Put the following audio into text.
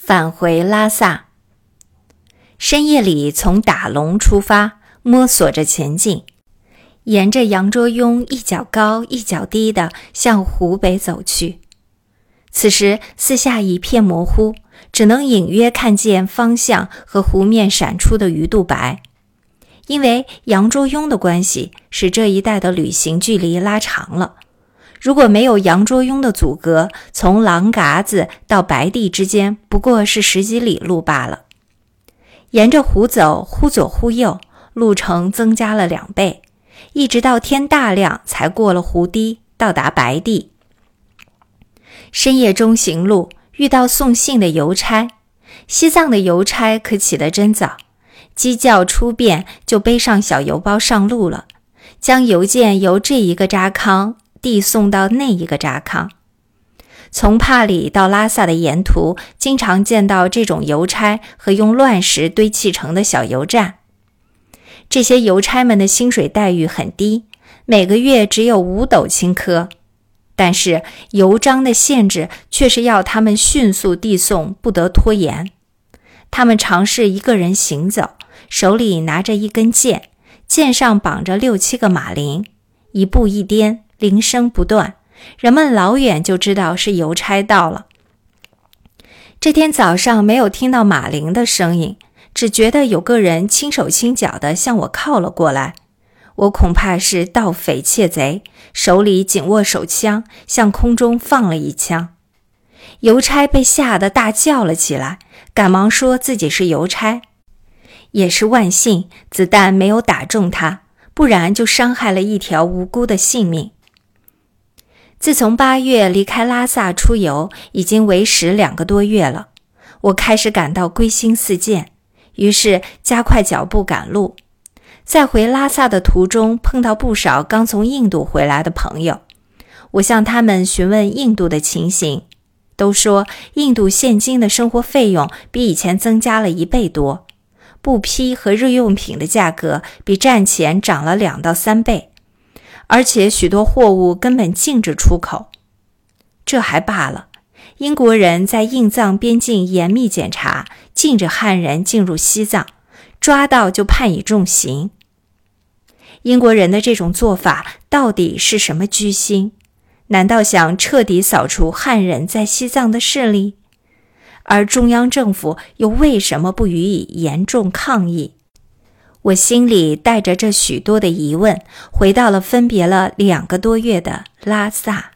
返回拉萨。深夜里从打龙出发，摸索着前进，沿着羊卓雍一脚高一脚低的向湖北走去。此时四下一片模糊，只能隐约看见方向和湖面闪出的鱼肚白。因为羊卓雍的关系，使这一带的旅行距离拉长了。如果没有羊卓雍的阻隔，从狼嘎子到白地之间不过是十几里路罢了。沿着湖走，忽左忽右，路程增加了两倍，一直到天大亮才过了湖堤，到达白地。深夜中行路，遇到送信的邮差。西藏的邮差可起得真早，鸡叫初遍就背上小邮包上路了，将邮件由这一个扎康。递送到那一个扎康。从帕里到拉萨的沿途，经常见到这种邮差和用乱石堆砌成的小油站。这些邮差们的薪水待遇很低，每个月只有五斗青稞。但是邮章的限制却是要他们迅速递送，不得拖延。他们尝试一个人行走，手里拿着一根剑，剑上绑着六七个马铃，一步一颠。铃声不断，人们老远就知道是邮差到了。这天早上没有听到马铃的声音，只觉得有个人轻手轻脚地向我靠了过来。我恐怕是盗匪窃贼，手里紧握手枪，向空中放了一枪。邮差被吓得大叫了起来，赶忙说自己是邮差。也是万幸，子弹没有打中他，不然就伤害了一条无辜的性命。自从八月离开拉萨出游，已经为时两个多月了。我开始感到归心似箭，于是加快脚步赶路。在回拉萨的途中，碰到不少刚从印度回来的朋友。我向他们询问印度的情形，都说印度现今的生活费用比以前增加了一倍多，布匹和日用品的价格比战前涨了两到三倍。而且许多货物根本禁止出口，这还罢了。英国人在印藏边境严密检查，禁止汉人进入西藏，抓到就判以重刑。英国人的这种做法到底是什么居心？难道想彻底扫除汉人在西藏的势力？而中央政府又为什么不予以严重抗议？我心里带着这许多的疑问，回到了分别了两个多月的拉萨。